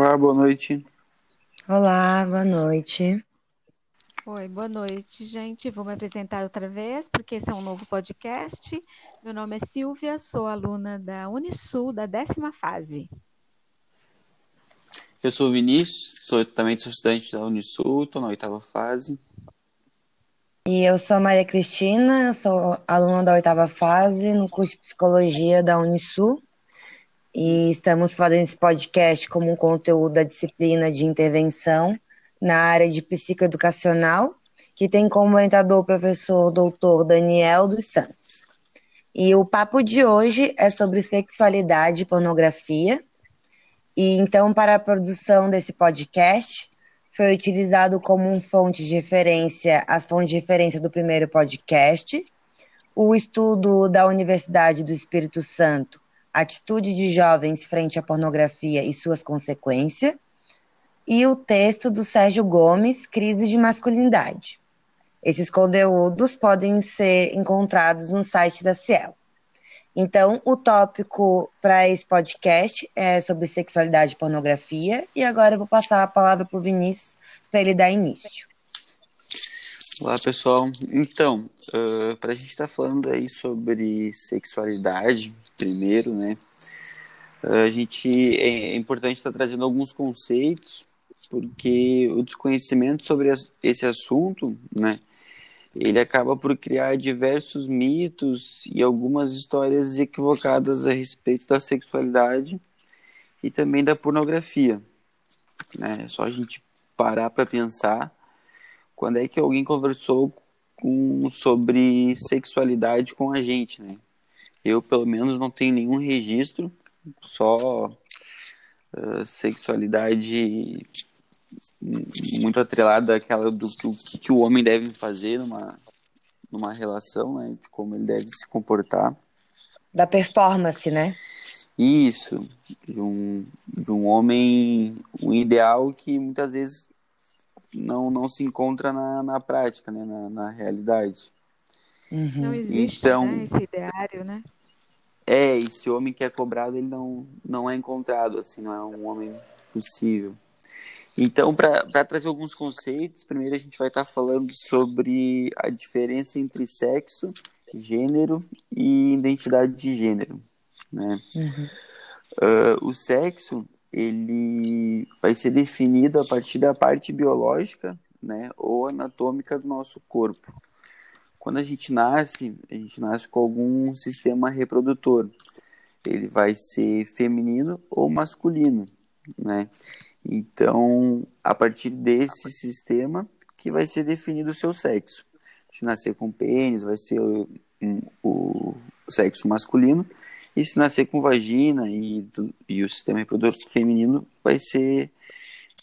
Olá, boa noite. Olá, boa noite. Oi, boa noite, gente. Vou me apresentar outra vez, porque esse é um novo podcast. Meu nome é Silvia, sou aluna da Unisul, da décima fase. Eu sou o Vinícius, sou, também sou estudante da Unisul, estou na oitava fase. E eu sou Maria Cristina, sou aluna da oitava fase no curso de Psicologia da Unisul. E estamos fazendo esse podcast como um conteúdo da disciplina de intervenção na área de psicoeducacional, que tem como orientador o professor doutor Daniel dos Santos. E o papo de hoje é sobre sexualidade e pornografia. E então, para a produção desse podcast, foi utilizado como fonte de referência as fontes de referência do primeiro podcast, o estudo da Universidade do Espírito Santo, Atitude de Jovens frente à Pornografia e suas consequências, e o texto do Sérgio Gomes, Crise de Masculinidade. Esses conteúdos podem ser encontrados no site da Cielo. Então, o tópico para esse podcast é sobre sexualidade e pornografia, e agora eu vou passar a palavra para o Vinícius para ele dar início. Olá, pessoal. Então, uh, para a gente estar tá falando aí sobre sexualidade, primeiro, né? Uh, a gente é, é importante estar tá trazendo alguns conceitos porque o desconhecimento sobre esse assunto, né, ele acaba por criar diversos mitos e algumas histórias equivocadas a respeito da sexualidade e também da pornografia. Né? É só a gente parar para pensar quando é que alguém conversou com, sobre sexualidade com a gente, né? Eu, pelo menos, não tenho nenhum registro, só uh, sexualidade muito atrelada àquela do que, o que, o homem deve fazer numa, numa relação, né? De como ele deve se comportar. Da performance, né? Isso, de um, de um homem, um ideal que muitas vezes não, não se encontra na, na prática, né? na, na realidade. Uhum. Não existe então, né? esse ideário, né? É, esse homem que é cobrado, ele não, não é encontrado, assim, não é um homem possível. Então, para trazer alguns conceitos, primeiro a gente vai estar tá falando sobre a diferença entre sexo, gênero e identidade de gênero. Né? Uhum. Uh, o sexo ele vai ser definido a partir da parte biológica né, ou anatômica do nosso corpo. Quando a gente nasce, a gente nasce com algum sistema reprodutor. Ele vai ser feminino ou masculino, né? Então, a partir desse sistema que vai ser definido o seu sexo. Se nascer com pênis, vai ser o, o sexo masculino. E se nascer com vagina e, e o sistema reprodutor feminino, vai ser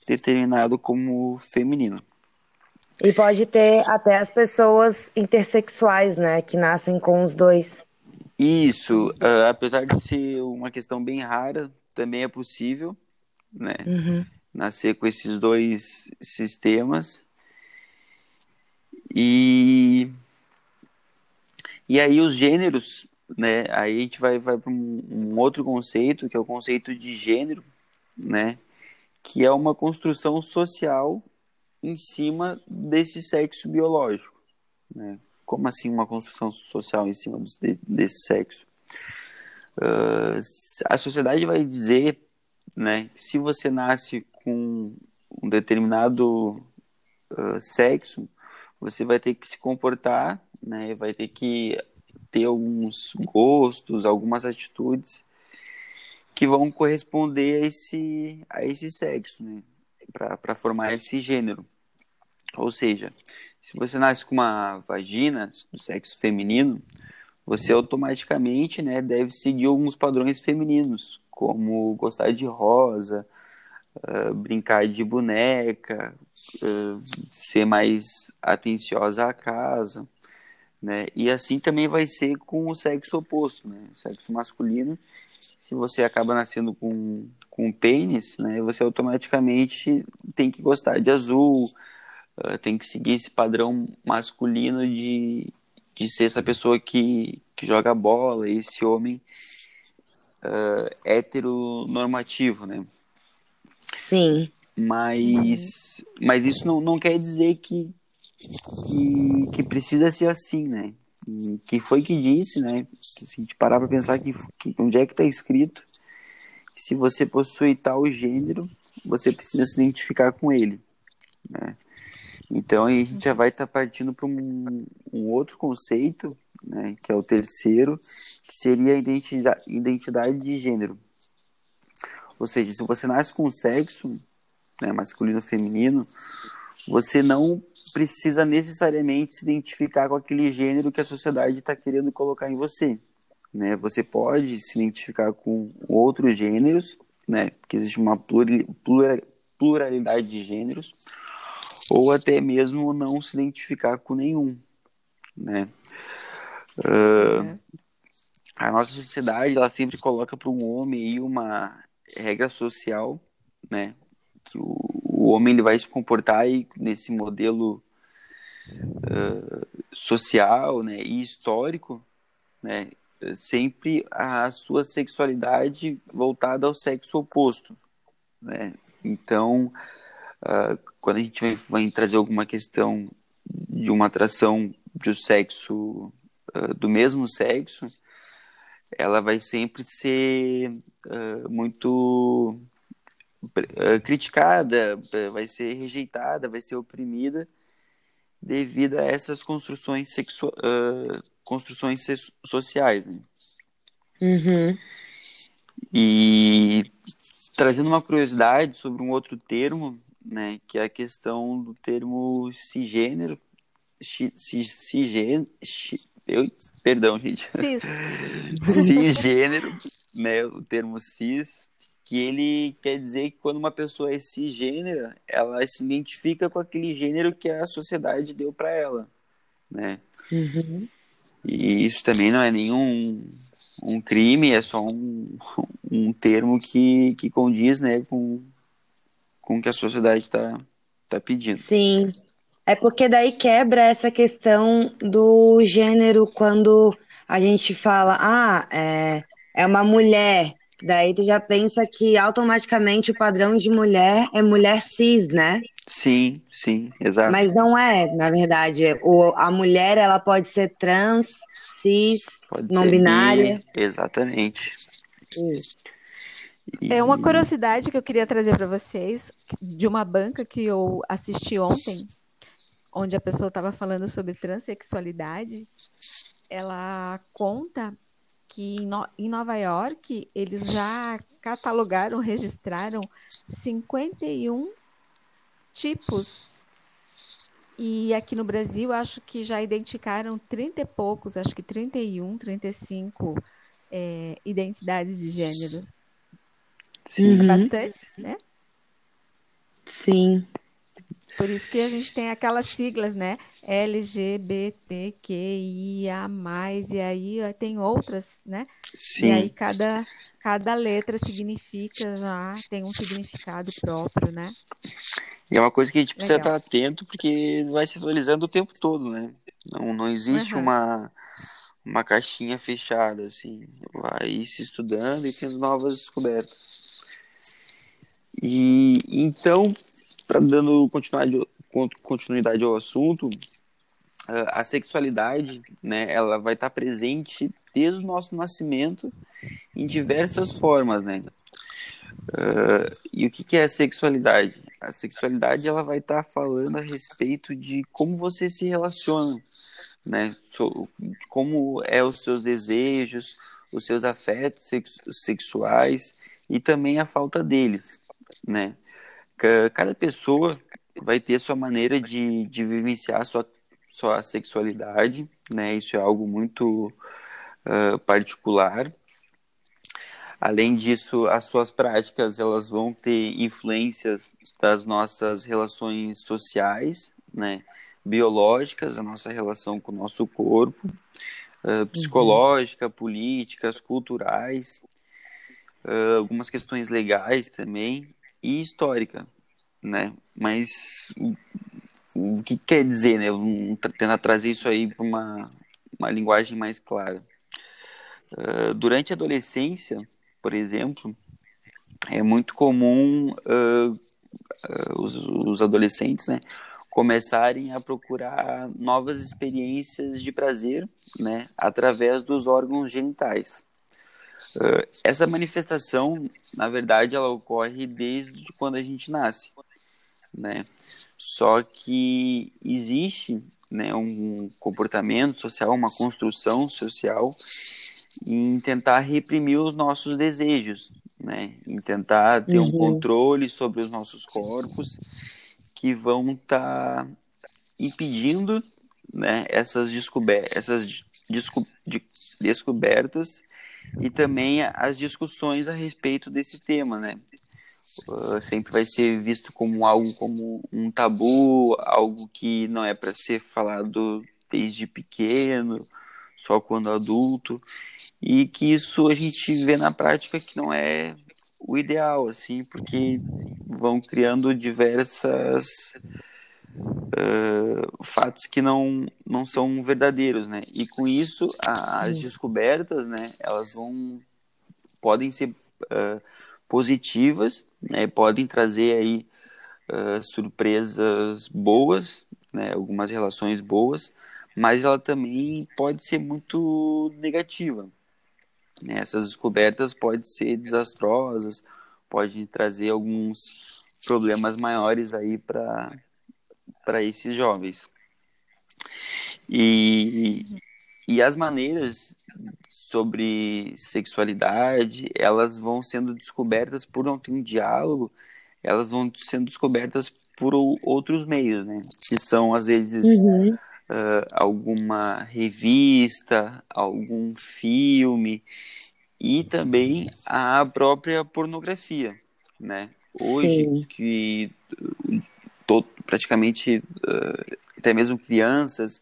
determinado como feminino. E pode ter até as pessoas intersexuais, né, que nascem com os dois. Isso, uh, apesar de ser uma questão bem rara, também é possível né? Uhum. Nascer com esses dois sistemas. E, e aí os gêneros, né? Aí a gente vai, vai para um, um outro conceito, que é o conceito de gênero, né? Que é uma construção social em cima desse sexo biológico, né? Como assim uma construção social em cima desse sexo? Uh, a sociedade vai dizer né? Se você nasce com um determinado uh, sexo, você vai ter que se comportar, né? Vai ter que ter alguns gostos, algumas atitudes que vão corresponder a esse, a esse sexo, né? Para formar esse gênero. Ou seja, se você nasce com uma vagina do sexo feminino, você automaticamente né, deve seguir alguns padrões femininos, como gostar de rosa, uh, brincar de boneca, uh, ser mais atenciosa à casa, né? E assim também vai ser com o sexo oposto, né? O sexo masculino, se você acaba nascendo com, com pênis, né? Você automaticamente tem que gostar de azul, uh, tem que seguir esse padrão masculino de, de ser essa pessoa que, que joga bola, esse homem uh, heteronormativo, né? Sim. Mas, mas isso não, não quer dizer que, que, que precisa ser assim, né? E foi que disse, né? Que se a gente parar para pensar que, que onde é que está escrito que se você possui tal gênero, você precisa se identificar com ele, né? Então aí a gente já vai estar tá partindo para um, um, outro conceito, né? Que é o terceiro, que seria a identidade, identidade de gênero. Ou seja, se você nasce com sexo, né, masculino ou feminino, você não precisa necessariamente se identificar com aquele gênero que a sociedade está querendo colocar em você. Né? Você pode se identificar com outros gêneros, né? porque existe uma pluralidade de gêneros, ou até mesmo não se identificar com nenhum. Né? Uh, a nossa sociedade ela sempre coloca para um homem uma regra social, né? que o, o homem ele vai se comportar nesse modelo uh, social né, e histórico, né, sempre a sua sexualidade voltada ao sexo oposto. Né? Então, uh, quando a gente vai, vai, trazer alguma questão de uma atração de sexo uh, do mesmo sexo, ela vai sempre ser muito eh, criticada, vai ser rejeitada, vai ser oprimida devido a essas construções, sexu uh, construções sociais. Né? Uhum. E trazendo uma curiosidade sobre um outro termo, né, que é a questão do termo cisgênero, cisgênero, eu, perdão, gente. Cis. cisgênero, né, o termo cis, que ele quer dizer que quando uma pessoa é cisgênera, ela se identifica com aquele gênero que a sociedade deu para ela, né? Uhum. E isso também não é nenhum um crime, é só um, um termo que, que condiz, né, com, com o que a sociedade está tá pedindo. Sim, é porque daí quebra essa questão do gênero quando a gente fala, ah, é, é uma mulher, Daí tu já pensa que automaticamente o padrão de mulher é mulher cis, né? Sim, sim, exato. Mas não é, na verdade. O, a mulher ela pode ser trans, cis, pode não binária. Bi, exatamente. Isso. É uma curiosidade que eu queria trazer para vocês de uma banca que eu assisti ontem, onde a pessoa estava falando sobre transexualidade. Ela conta que em, no, em Nova York eles já catalogaram, registraram 51 tipos. E aqui no Brasil, acho que já identificaram 30 e poucos, acho que 31, 35 é, identidades de gênero. Sim. É bastante, né? Sim. Por isso que a gente tem aquelas siglas, né? LGBTQIA+, e aí tem outras, né? Sim. E aí cada, cada letra significa já, tem um significado próprio, né? E é uma coisa que a gente precisa Legal. estar atento, porque vai se atualizando o tempo todo, né? Não, não existe uhum. uma, uma caixinha fechada, assim. Vai se estudando e tendo novas descobertas. E então, para dando continuidade, continuidade ao assunto, a sexualidade, né, ela vai estar presente desde o nosso nascimento em diversas formas, né? Uh, e o que, que é a sexualidade? A sexualidade ela vai estar falando a respeito de como você se relaciona, né? So, como é os seus desejos, os seus afetos sex sexuais e também a falta deles, né? Cada pessoa vai ter sua maneira de, de vivenciar sua, sua sexualidade, né? Isso é algo muito uh, particular. Além disso, as suas práticas elas vão ter influências das nossas relações sociais, né? Biológicas, a nossa relação com o nosso corpo, uh, psicológica, uhum. políticas, culturais, uh, algumas questões legais também, e histórica, né? Mas o, que quer dizer, né? Tentar trazer isso aí para uma, uma linguagem mais clara. Uh, durante a adolescência, por exemplo, é muito comum uh, uh, os, os adolescentes, né, começarem a procurar novas experiências de prazer, né, através dos órgãos genitais. Uh, essa manifestação, na verdade, ela ocorre desde quando a gente nasce, né? Só que existe, né, um comportamento social, uma construção social em tentar reprimir os nossos desejos, né? Em tentar ter uhum. um controle sobre os nossos corpos que vão estar tá impedindo, né, essas, descober essas desco de descobertas e também as discussões a respeito desse tema, né? Uh, sempre vai ser visto como algo como um tabu, algo que não é para ser falado desde pequeno, só quando adulto, e que isso a gente vê na prática que não é o ideal, assim, porque vão criando diversas uh, fatos que não, não são verdadeiros, né? E com isso, a, as descobertas, né, elas vão podem ser uh, positivas, né? Podem trazer aí uh, surpresas boas, né? Algumas relações boas, mas ela também pode ser muito negativa. Né? Essas descobertas podem ser desastrosas, podem trazer alguns problemas maiores aí para para esses jovens. E, e as maneiras sobre sexualidade, elas vão sendo descobertas por não ter um diálogo, elas vão sendo descobertas por outros meios, né? Que são, às vezes, uhum. uh, alguma revista, algum filme e também a própria pornografia, né? Hoje, Sim. que praticamente uh, até mesmo crianças,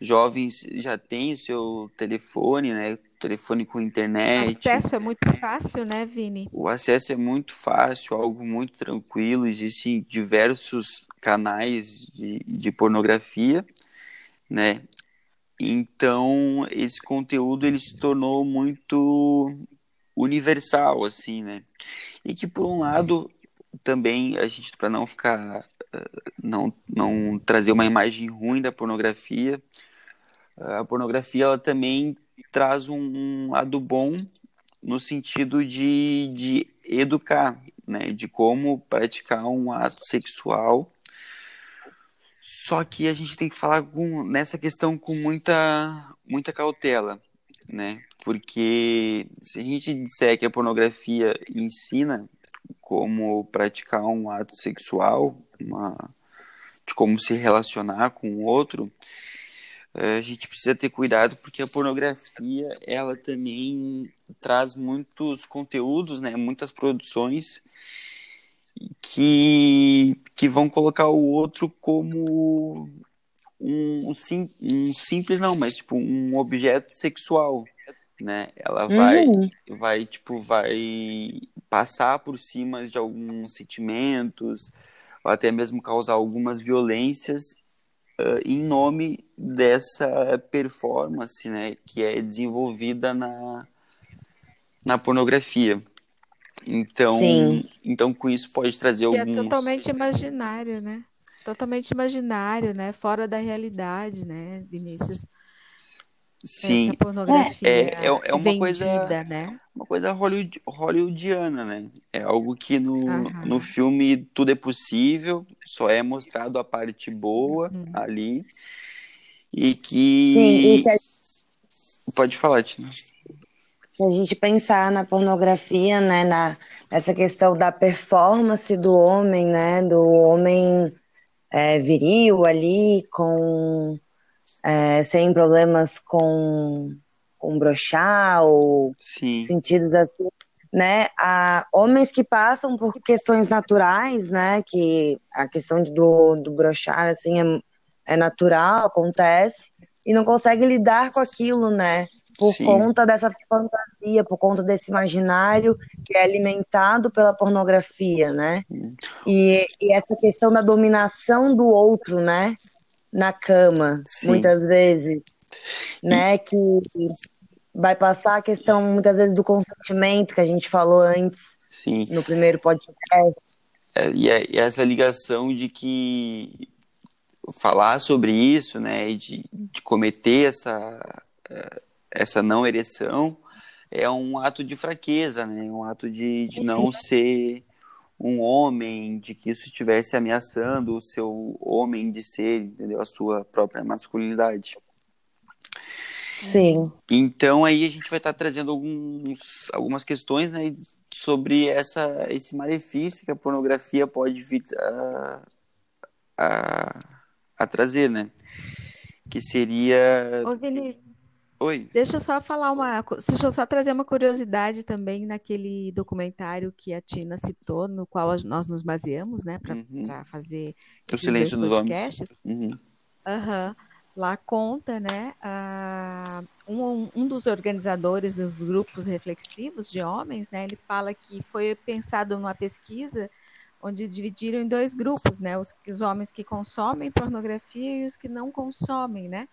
jovens já têm o seu telefone, né? Telefone com internet. O acesso é muito fácil, né, Vini? O acesso é muito fácil, algo muito tranquilo. Existem diversos canais de, de pornografia, né? Então, esse conteúdo ele se tornou muito universal, assim, né? E que, por um lado, também a gente, para não ficar não, não trazer uma imagem ruim da pornografia. A pornografia ela também traz um, lado bom no sentido de, de educar, né? De como praticar um ato sexual. Só que a gente tem que falar com, nessa questão com muita, muita cautela, né? Porque se a gente disser que a pornografia ensina como praticar um ato sexual, uma, de como se relacionar com o outro, eh, a gente precisa ter cuidado porque a pornografia ela também traz muitos conteúdos, né, muitas produções que, que vão colocar o outro como um, um, sim, um simples não, mas tipo um objeto sexual, né? Ela vai, uhum. vai tipo, vai passar por cima de alguns sentimentos, ou até mesmo causar algumas violências uh, em nome dessa performance, né, que é desenvolvida na, na pornografia. Então, Sim. então com isso pode trazer que é alguns... é totalmente imaginário, né? Totalmente imaginário, né? Fora da realidade, né, Vinícius? Sim. Essa pornografia é, é, é uma vendida, coisa, né? Uma coisa Hollywood, hollywoodiana, né? É algo que no, no filme tudo é possível, só é mostrado a parte boa uhum. ali. E que. Sim, e se a... Pode falar, Tina. Se a gente pensar na pornografia, né, na, nessa questão da performance do homem, né, do homem é, viril ali, com é, sem problemas com, com brochar ou Sim. sentidos assim, né? Há homens que passam por questões naturais, né? Que a questão do, do brochar, assim, é, é natural, acontece, e não consegue lidar com aquilo, né? Por Sim. conta dessa fantasia, por conta desse imaginário que é alimentado pela pornografia, né? E, e essa questão da dominação do outro, né? na cama, Sim. muitas vezes, né? Que vai passar a questão, muitas vezes, do consentimento que a gente falou antes, Sim. no primeiro podcast. É, e, é, e essa ligação de que falar sobre isso, né, de, de cometer essa, é, essa não ereção é um ato de fraqueza, né, um ato de, de não ser um homem, de que isso estivesse ameaçando o seu homem de ser, entendeu, a sua própria masculinidade. Sim. Então aí a gente vai estar trazendo alguns, algumas questões, né, sobre essa, esse malefício que a pornografia pode vir a, a, a trazer, né? Que seria. Ô, Vinícius, Oi. deixa eu só falar uma. Deixa eu só trazer uma curiosidade também naquele documentário que a Tina citou, no qual nós nos baseamos, né, para Uhum. fazer O esses silêncio dois dos homens. podcasts. Uhum. Lá conta, né, um, um dos organizadores dos grupos reflexivos de homens, né, ele fala que foi pensado numa pesquisa onde dividiram em dois grupos, né, os, os homens que consomem pornografia e os que não consomem, né,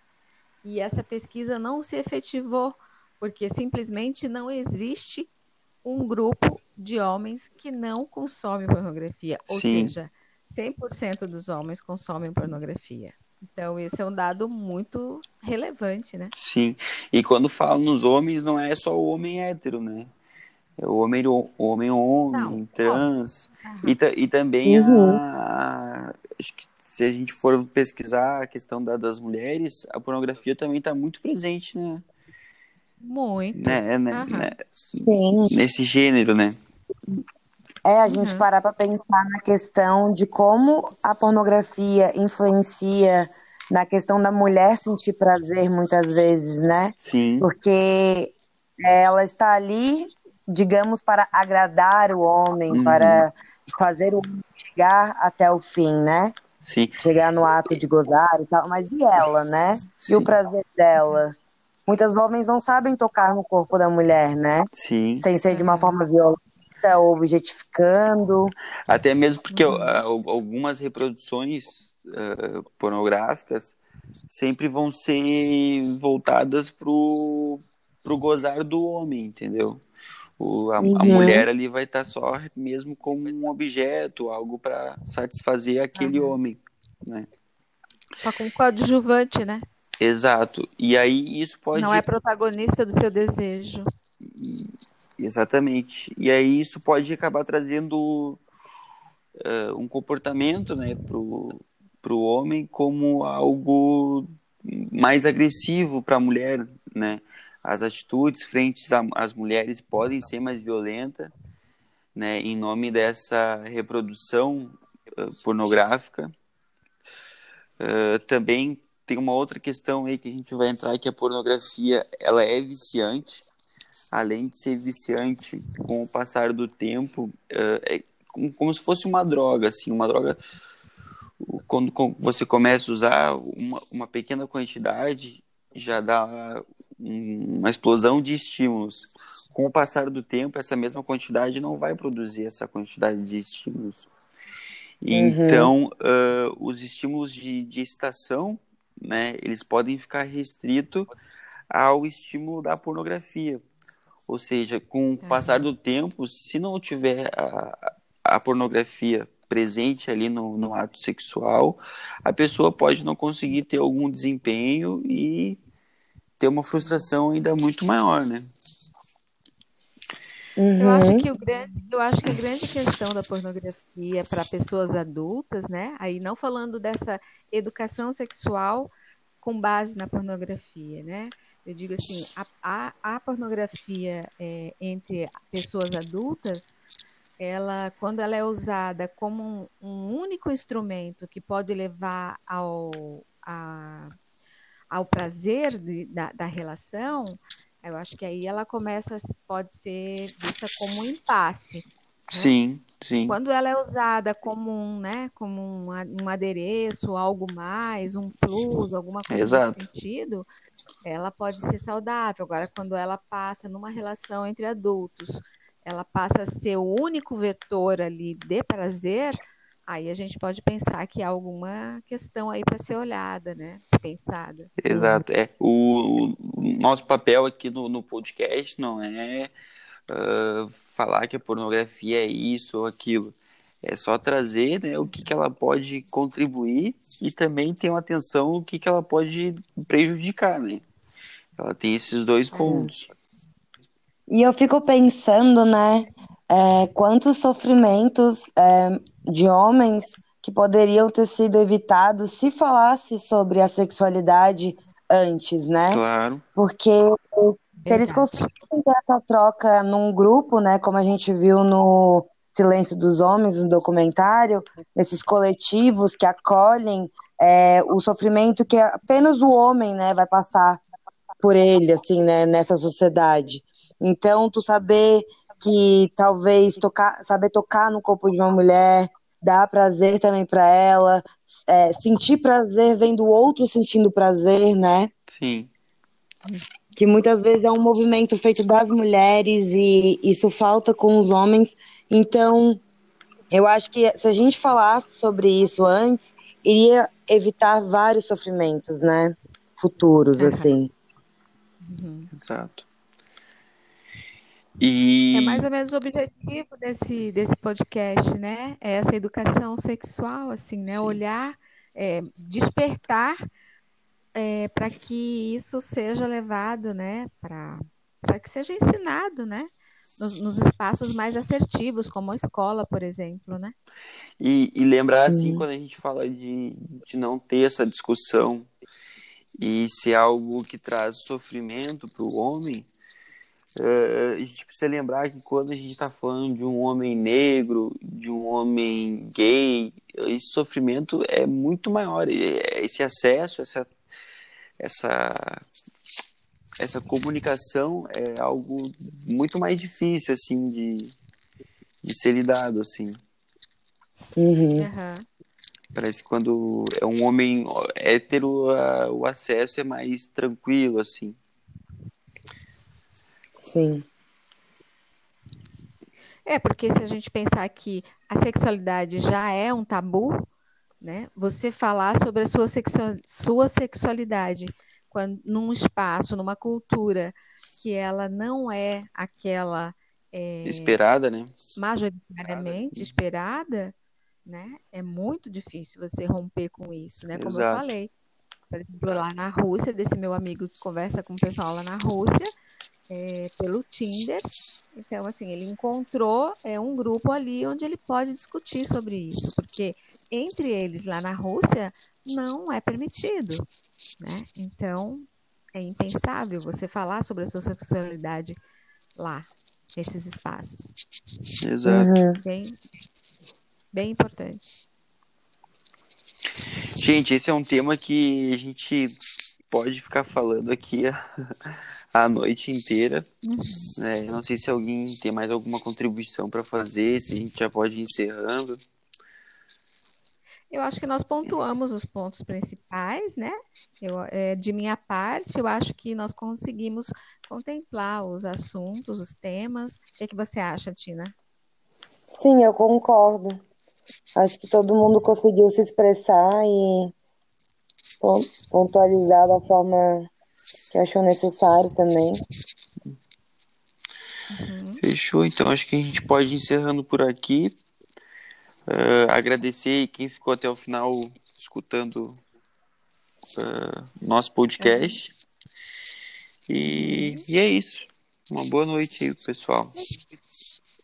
e essa pesquisa não se efetivou porque simplesmente não existe um grupo de homens que não consomem pornografia, ou Sim. seja, 100% dos homens consomem pornografia. Então, esse é um dado muito relevante, né? Sim. E quando falo nos homens, não é só o homem hétero, né? É o homem, o homem, homem, Não, trans. Aham. E, e também Uhum. a, acho que se a gente for pesquisar a questão da- das mulheres, a pornografia também está muito presente, né? Muito. né, né, Aham. né, Sim. nesse gênero, né? É a gente Uhum. parar para pensar na questão de como a pornografia influencia na questão da mulher sentir prazer muitas vezes, né? Sim, Porque ela está ali, digamos, para agradar o homem, Uhum. para fazer o homem chegar até o fim, né? sim, Chegar no ato de gozar e tal. Mas e ela, né? E o sim, prazer dela? Muitos homens não sabem tocar no corpo da mulher, né? sim. Sem ser de uma forma violenta ou objetificando. Até mesmo porque Uhum. ah, al- algumas reproduções ah, pornográficas sempre vão ser voltadas pro, pro gozar do homem, entendeu? O, a, a Uhum. mulher ali vai estar só mesmo como um objeto, algo para satisfazer aquele Aham. homem, né? Só com coadjuvante, né? Exato. E aí isso pode Não é protagonista do seu desejo. Exatamente. E aí isso pode acabar trazendo eh, um comportamento, né, pro, pro homem como algo mais agressivo para a mulher, né? As atitudes frente às mulheres podem ser mais violentas, né, em nome dessa reprodução eh, pornográfica. Eh, também tem uma outra questão aí que a gente vai entrar que a pornografia ela é viciante além de ser viciante com o passar do tempo eh, é como, como se fosse uma droga assim uma droga quando você começa a usar uma, uma pequena quantidade já dá um- uma explosão de estímulos. Com o passar do tempo essa mesma quantidade não vai produzir essa quantidade de estímulos. Uhum. então ah, os estímulos de, de excitação né eles podem ficar restritos ao estímulo da pornografia ou seja, com o passar do tempo, se não tiver a, a pornografia presente ali no, no ato sexual, a pessoa pode não conseguir ter algum desempenho e ter uma frustração ainda muito maior, né? Eu acho Uhum. que o grande, eu acho que a grande questão da pornografia para pessoas adultas, né? Aí não falando dessa educação sexual com base na pornografia, né? Eu digo assim, a, a, a pornografia é, entre pessoas adultas, ela, quando ela é usada como um, um único instrumento que pode levar ao, a, ao prazer de- da, da relação, eu acho que aí ela começa, pode ser vista como um impasse. Sim, sim, Quando ela é usada como um, né, como um, um adereço, algo mais, um plus, alguma coisa Exato. nesse sentido, ela pode ser saudável. Agora, quando ela passa numa relação entre adultos, ela passa a ser o único vetor ali de prazer, aí a gente pode pensar que há alguma questão aí para ser olhada, né? Pensada. exato. É, o, o nosso papel aqui no, no podcast não é uh, falar que a pornografia é isso ou aquilo. É só trazer né, o que, que ela pode contribuir e também ter uma atenção o que, que ela pode prejudicar, né? Ela tem esses dois pontos. E eu fico pensando, né, é, quantos sofrimentos é, de homens que poderiam ter sido evitados se falasse sobre a sexualidade antes, né? Claro. Porque se eles conseguissem ter essa troca num grupo, né, como a gente viu no Silêncio dos Homens, no documentário, esses coletivos que acolhem é, o sofrimento que apenas o homem, né, vai passar por ele, assim, né, nessa sociedade. Então, tu saber que talvez tocar, saber tocar no corpo de uma mulher dá prazer também para ela, é, sentir prazer vendo o outro sentindo prazer, né? Sim. Que muitas vezes é um movimento feito das mulheres e isso falta com os homens. Então, eu acho que se a gente falasse sobre isso antes, iria evitar vários sofrimentos, né? Futuros, uhum. assim. Uhum. Exato. E... É mais ou menos o objetivo desse, desse podcast, né? É essa educação sexual, assim, né? Sim. Olhar, é, despertar é, para que isso seja levado, né? Para que seja ensinado, né? Nos, nos, espaços mais assertivos, como a escola, por exemplo, né? E, e lembrar, assim, quando a gente fala de, de não ter essa discussão e ser algo que traz sofrimento para o homem, Uh, a gente precisa lembrar que quando a gente está falando de um homem negro, de um homem gay, esse sofrimento é muito maior. Esse acesso, essa, essa, essa comunicação é algo muito mais difícil, assim, de, de ser lidado, assim. Uhum. Parece que quando é um homem hétero, a, o acesso é mais tranquilo, assim. Sim. É, porque se a gente pensar que a sexualidade já é um tabu, né? Você falar sobre a sua, sexual, sua sexualidade quando, num espaço, numa cultura que ela não é aquela é, esperada, né? Majoritariamente esperada, né? É muito difícil você romper com isso, né? Como Exato. eu falei. Por exemplo, lá na Rússia, desse meu amigo que conversa com o pessoal lá na Rússia, é, pelo Tinder. Então, assim, ele encontrou é, um grupo ali onde ele pode discutir sobre isso, porque entre eles lá na Rússia não é permitido, né? Então, é impensável você falar sobre a sua sexualidade lá, nesses espaços. Exato. Uhum. Bem, bem importante. Gente, esse é um tema que a gente pode ficar falando aqui a noite inteira. Uhum. É, não sei se alguém tem mais alguma contribuição para fazer, se a gente já pode ir encerrando. Eu acho que nós pontuamos os pontos principais, né? Eu, é, de minha parte, eu acho que nós conseguimos contemplar os assuntos, os temas. O que, é que você acha, Tina? Sim, eu concordo. Acho que todo mundo conseguiu se expressar e pontualizar da forma que achou necessário também. Uhum. Fechou, então acho que a gente pode ir encerrando por aqui. Uh, agradecer quem ficou até o final escutando uh, nosso podcast. E, e é isso. Uma boa noite aí, pessoal.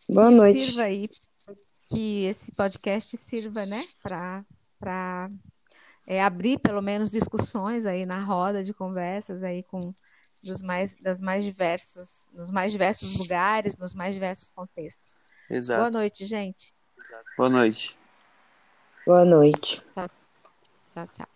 Boa noite. Sirva aí que esse podcast sirva, né, para é, abrir pelo menos discussões aí na roda de conversas aí com dos mais, das mais diversas, nos mais diversos lugares, nos mais diversos contextos. Exato. Boa noite, gente. Boa noite. Boa noite. Tchau, tchau. tchau.